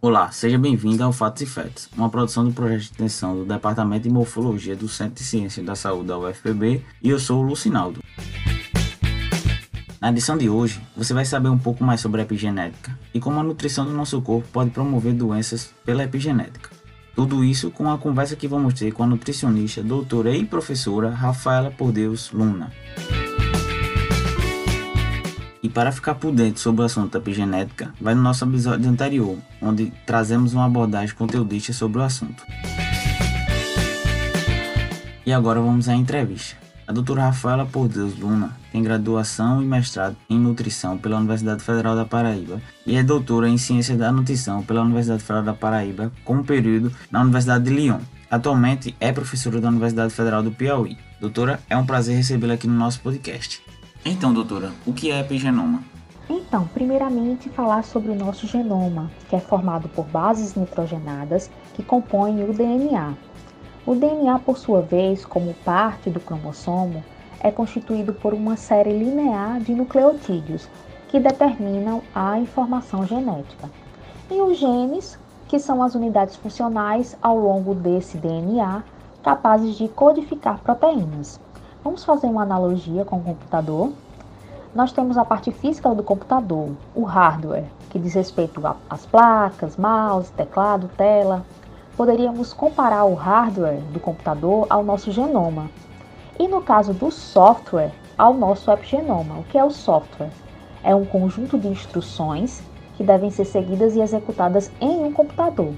Olá, seja bem-vindo ao Fatos e Fetos, uma produção do projeto de extensão do Departamento de Morfologia do Centro de Ciências da Saúde da UFPB e eu sou o Lucinaldo. Na edição de hoje, você vai saber um pouco mais sobre a epigenética e como a nutrição do nosso corpo pode promover doenças pela epigenética. Tudo isso com a conversa que vamos ter com a nutricionista, doutora e professora Rafaela Por Deus Luna. E para ficar por dentro sobre o assunto epigenética, vai no nosso episódio anterior, onde trazemos uma abordagem conteudista sobre o assunto. E agora vamos à entrevista. A doutora Rafaela Por Deus Luna tem graduação e mestrado em nutrição pela Universidade Federal da Paraíba e é doutora em ciência da nutrição pela Universidade Federal da Paraíba, com um período na Universidade de Lyon. Atualmente é professora da Universidade Federal do Piauí. Doutora, é um prazer recebê-la aqui no nosso podcast. Então, doutora, o que é epigenoma? Então, primeiramente falar sobre o nosso genoma, que é formado por bases nitrogenadas que compõem o DNA. O DNA, por sua vez, como parte do cromossomo, é constituído por uma série linear de nucleotídeos que determinam a informação genética. E os genes, que são as unidades funcionais ao longo desse DNA, capazes de codificar proteínas. Vamos fazer uma analogia com o computador. Nós temos a parte física do computador, o hardware, que diz respeito às placas, mouse, teclado, tela, poderíamos comparar o hardware do computador ao nosso genoma. E no caso do software, ao nosso epigenoma. O que é o software? É um conjunto de instruções que devem ser seguidas e executadas em um computador.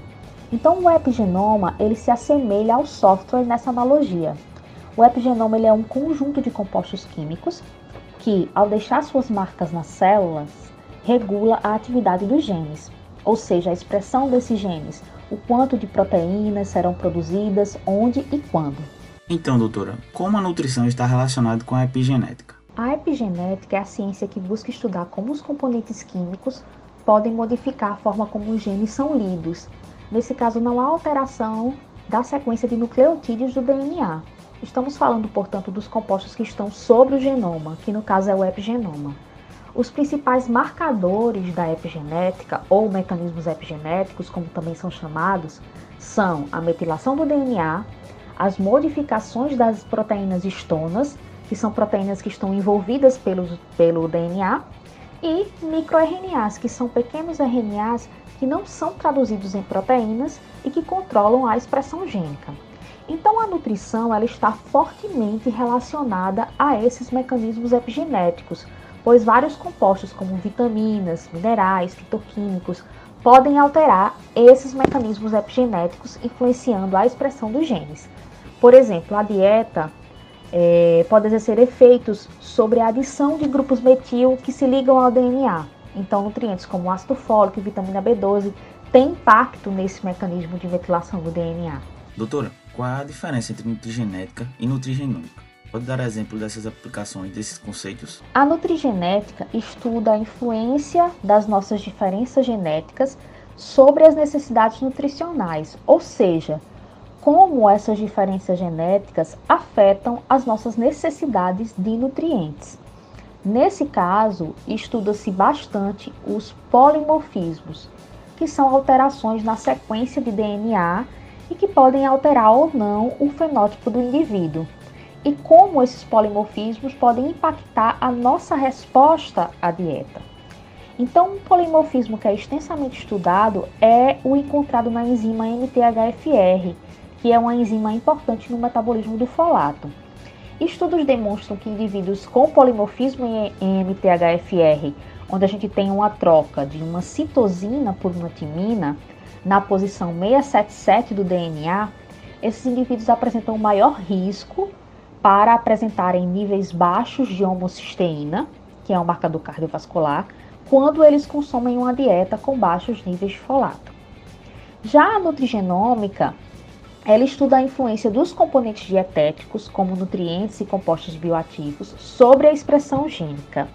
Então, o epigenoma ele se assemelha ao software nessa analogia. O epigenoma ele é um conjunto de compostos químicos que, ao deixar suas marcas nas células, regula a atividade dos genes, ou seja, a expressão desses genes, o quanto de proteínas serão produzidas, onde e quando. Então, doutora, como a nutrição está relacionada com a epigenética? A epigenética é a ciência que busca estudar como os componentes químicos podem modificar a forma como os genes são lidos. Nesse caso, não há alteração da sequência de nucleotídeos do DNA. Estamos falando, portanto, dos compostos que estão sobre o genoma, que no caso é o epigenoma. Os principais marcadores da epigenética, ou mecanismos epigenéticos, como também são chamados, são a metilação do DNA, as modificações das proteínas histonas, que são proteínas que estão envolvidas pelo, pelo DNA, e microRNAs, que são pequenos RNAs que não são traduzidos em proteínas e que controlam a expressão gênica. Então a nutrição ela está fortemente relacionada a esses mecanismos epigenéticos, pois vários compostos, como vitaminas, minerais, fitoquímicos, podem alterar esses mecanismos epigenéticos, influenciando a expressão dos genes. Por exemplo, a dieta é, pode exercer efeitos sobre a adição de grupos metil que se ligam ao DNA. Então, nutrientes como ácido fólico e vitamina B12 têm impacto nesse mecanismo de metilação do DNA. Doutora, qual a diferença entre nutrigenética e nutrigenômica? Pode dar exemplo dessas aplicações, desses conceitos? A nutrigenética estuda a influência das nossas diferenças genéticas sobre as necessidades nutricionais, ou seja, como essas diferenças genéticas afetam as nossas necessidades de nutrientes. Nesse caso, estuda-se bastante os polimorfismos, que são alterações na sequência de DNA e que podem alterar ou não o fenótipo do indivíduo e como esses polimorfismos podem impactar a nossa resposta à dieta. Então, um polimorfismo que é extensamente estudado é o encontrado na enzima MTHFR, que é uma enzima importante no metabolismo do folato. Estudos demonstram que indivíduos com polimorfismo em MTHFR, onde a gente tem uma troca de uma citosina por uma timina, na posição 677 do DNA, esses indivíduos apresentam maior risco para apresentarem níveis baixos de homocisteína, que é um marcador cardiovascular, quando eles consomem uma dieta com baixos níveis de folato. Já a nutrigenômica, ela estuda a influência dos componentes dietéticos, como nutrientes e compostos bioativos, sobre a expressão gênica.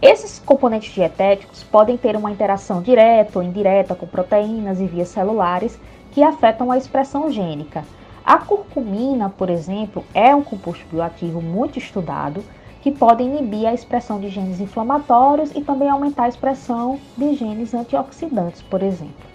Esses componentes dietéticos podem ter uma interação direta ou indireta com proteínas e vias celulares que afetam a expressão gênica, a curcumina, por exemplo, é um composto bioativo muito estudado que podem inibir a expressão de genes inflamatórios e também aumentar a expressão de genes antioxidantes, por exemplo.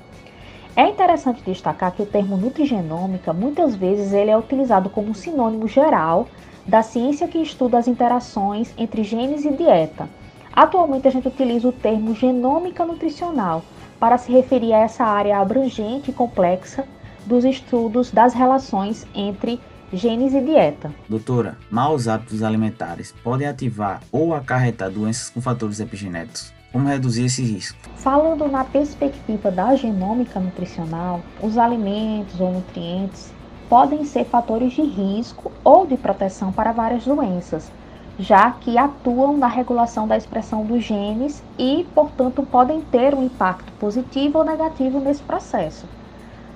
É interessante destacar que o termo nutrigenômica muitas vezes ele é utilizado como sinônimo geral da ciência que estuda as interações entre genes e dieta. Atualmente a gente utiliza o termo genômica nutricional para se referir a essa área abrangente e complexa dos estudos das relações entre genes e dieta. Doutora, maus hábitos alimentares podem ativar ou acarretar doenças com fatores epigenéticos? Como reduzir esse risco? Falando na perspectiva da genômica nutricional, os alimentos ou nutrientes podem ser fatores de risco ou de proteção para várias doenças, já que atuam na regulação da expressão dos genes e, portanto, podem ter um impacto positivo ou negativo nesse processo.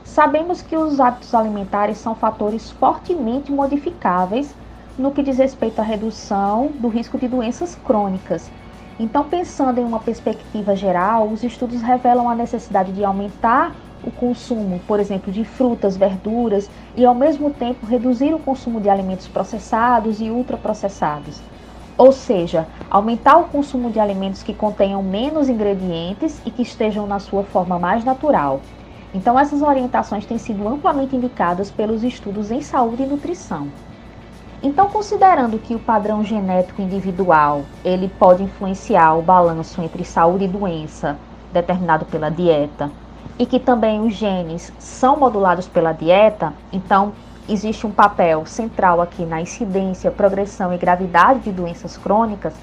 Sabemos que os hábitos alimentares são fatores fortemente modificáveis no que diz respeito à redução do risco de doenças crônicas então, pensando em uma perspectiva geral, os estudos revelam a necessidade de aumentar o consumo, por exemplo, de frutas, verduras e ao mesmo tempo reduzir o consumo de alimentos processados e ultraprocessados. Ou seja, aumentar o consumo de alimentos que contenham menos ingredientes e que estejam na sua forma mais natural. Então, essas orientações têm sido amplamente indicadas pelos estudos em saúde e nutrição. Então, considerando que o padrão genético individual ele pode influenciar o balanço entre saúde e doença determinado pela dieta e que também os genes são modulados pela dieta, então existe um papel central aqui na incidência, progressão e gravidade de doenças crônicas,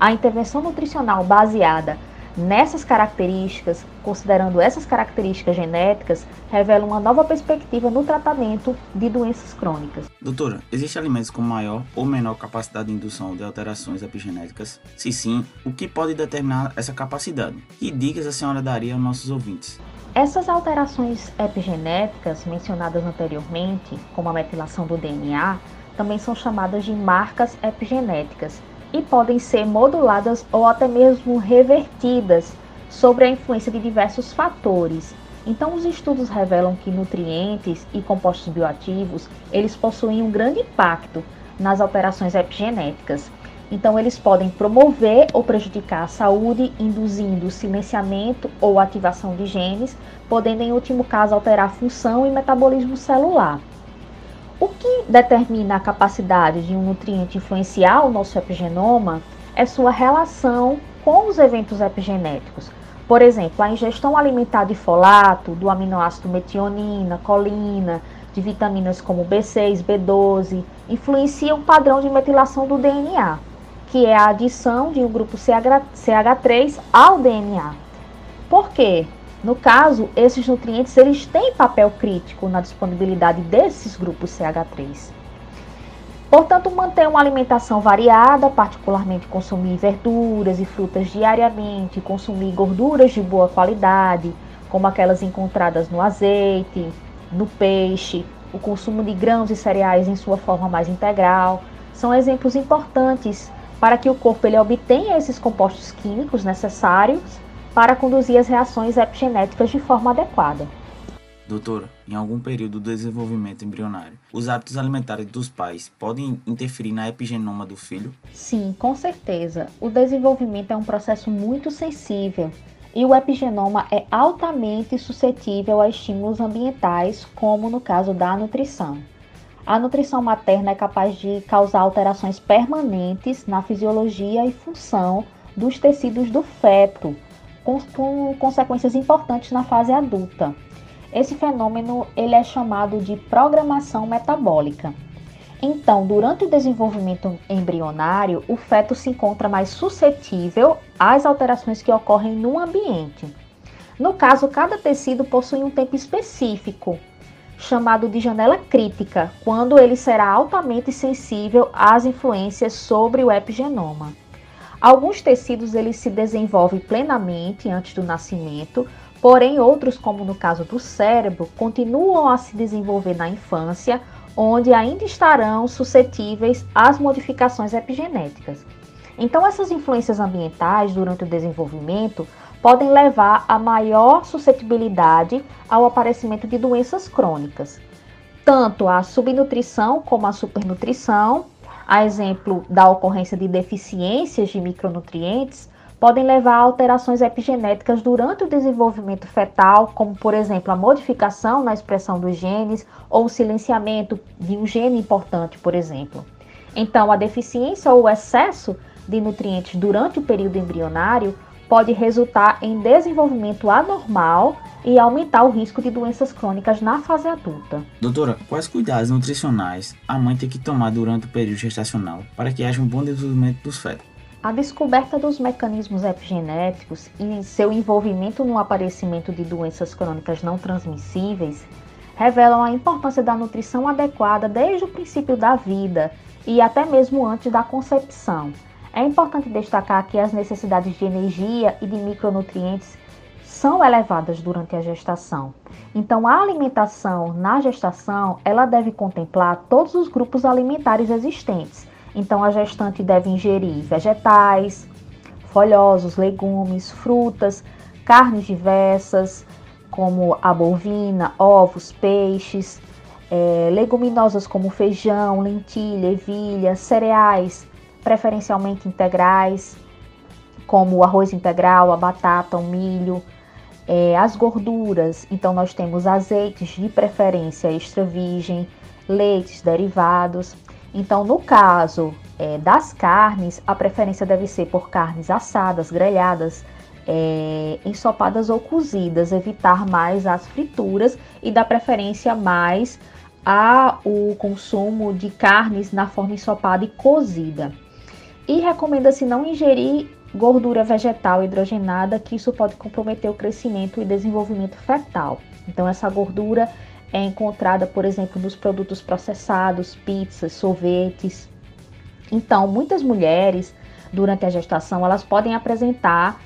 a intervenção nutricional baseada Nessas características, considerando essas características genéticas, revela uma nova perspectiva no tratamento de doenças crônicas. Doutora, existem alimentos com maior ou menor capacidade de indução de alterações epigenéticas? Se sim, o que pode determinar essa capacidade? Que dicas a senhora daria aos nossos ouvintes? Essas alterações epigenéticas mencionadas anteriormente, como a metilação do DNA, também são chamadas de marcas epigenéticas e podem ser moduladas ou até mesmo revertidas sobre a influência de diversos fatores. Então, os estudos revelam que nutrientes e compostos bioativos, eles possuem um grande impacto nas alterações epigenéticas. Então, eles podem promover ou prejudicar a saúde, induzindo silenciamento ou ativação de genes, podendo, em último caso, alterar a função e metabolismo celular. O que determina a capacidade de um nutriente influenciar o nosso epigenoma é sua relação com os eventos epigenéticos. Por exemplo, a ingestão alimentar de folato, do aminoácido metionina, colina, de vitaminas como B6, B12, influencia o padrão de metilação do DNA, que é a adição de um grupo CH3 ao DNA. Por quê? No caso, esses nutrientes eles têm papel crítico na disponibilidade desses grupos CH3. Portanto, manter uma alimentação variada, particularmente consumir verduras e frutas diariamente, consumir gorduras de boa qualidade, como aquelas encontradas no azeite, no peixe, o consumo de grãos e cereais em sua forma mais integral, são exemplos importantes para que o corpo ele obtenha esses compostos químicos necessários para conduzir as reações epigenéticas de forma adequada. Doutora, em algum período do desenvolvimento embrionário, os hábitos alimentares dos pais podem interferir na epigenoma do filho? Sim, com certeza. O desenvolvimento é um processo muito sensível e o epigenoma é altamente suscetível a estímulos ambientais, como no caso da nutrição. A nutrição materna é capaz de causar alterações permanentes na fisiologia e função dos tecidos do feto, com, com consequências importantes na fase adulta. Esse fenômeno ele é chamado de programação metabólica. Então, durante o desenvolvimento embrionário, o feto se encontra mais suscetível às alterações que ocorrem no ambiente. No caso, cada tecido possui um tempo específico, chamado de janela crítica, quando ele será altamente sensível às influências sobre o epigenoma. Alguns tecidos eles se desenvolvem plenamente antes do nascimento, porém outros, como no caso do cérebro, continuam a se desenvolver na infância, onde ainda estarão suscetíveis às modificações epigenéticas. Então, essas influências ambientais durante o desenvolvimento podem levar a maior suscetibilidade ao aparecimento de doenças crônicas, tanto a subnutrição como a supernutrição a exemplo da ocorrência de deficiências de micronutrientes, podem levar a alterações epigenéticas durante o desenvolvimento fetal, como por exemplo a modificação na expressão dos genes ou o silenciamento de um gene importante, por exemplo. Então, a deficiência ou o excesso de nutrientes durante o período embrionário pode resultar em desenvolvimento anormal e aumentar o risco de doenças crônicas na fase adulta. Doutora, quais cuidados nutricionais a mãe tem que tomar durante o período gestacional para que haja um bom desenvolvimento dos fetos? A descoberta dos mecanismos epigenéticos e seu envolvimento no aparecimento de doenças crônicas não transmissíveis revelam a importância da nutrição adequada desde o princípio da vida e até mesmo antes da concepção. É importante destacar que as necessidades de energia e de micronutrientes são elevadas durante a gestação. Então, a alimentação na gestação, ela deve contemplar todos os grupos alimentares existentes, então, a gestante deve ingerir vegetais, folhosos, legumes, frutas, carnes diversas, como a bovina, ovos, peixes, é, leguminosas como feijão, lentilha, ervilha, cereais, preferencialmente integrais, como o arroz integral, a batata, o milho, é, as gorduras. Então, nós temos azeites de preferência extra virgem, leites derivados. Então, no caso é, das carnes, a preferência deve ser por carnes assadas, grelhadas, é, ensopadas ou cozidas, evitar mais as frituras e dar preferência mais ao consumo de carnes na forma ensopada e cozida. E recomenda-se não ingerir gordura vegetal hidrogenada, que isso pode comprometer o crescimento e desenvolvimento fetal. Então, essa gordura é encontrada, por exemplo, nos produtos processados, pizzas, sorvetes. Então, muitas mulheres, durante a gestação, elas podem apresentar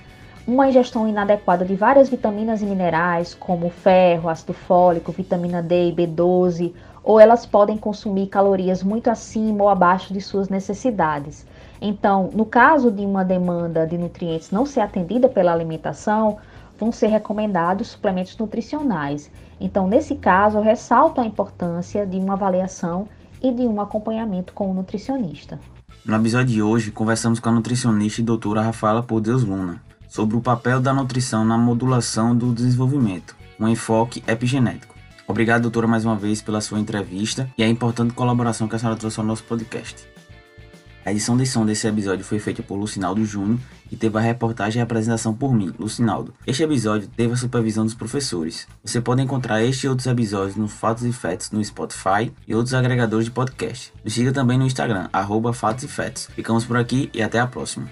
uma ingestão inadequada de várias vitaminas e minerais, como ferro, ácido fólico, vitamina D e B12, ou elas podem consumir calorias muito acima ou abaixo de suas necessidades. Então, no caso de uma demanda de nutrientes não ser atendida pela alimentação, vão ser recomendados suplementos nutricionais. Então, nesse caso, eu ressalto a importância de uma avaliação e de um acompanhamento com o nutricionista. No episódio de hoje, conversamos com a nutricionista e doutora Rafaela Podeus Luna sobre o papel da nutrição na modulação do desenvolvimento, um enfoque epigenético. Obrigado, doutora, mais uma vez pela sua entrevista e a importante colaboração que a senhora trouxe ao nosso podcast. A edição de som desse episódio foi feita por Lucinaldo Júnior e teve a reportagem e a apresentação por mim, Lucinaldo. Este episódio teve a supervisão dos professores. Você pode encontrar este e outros episódios no Fatos e Fetos no Spotify e outros agregadores de podcast. Nos siga também no Instagram, arroba Fatos e Fetos. Ficamos por aqui e até a próxima.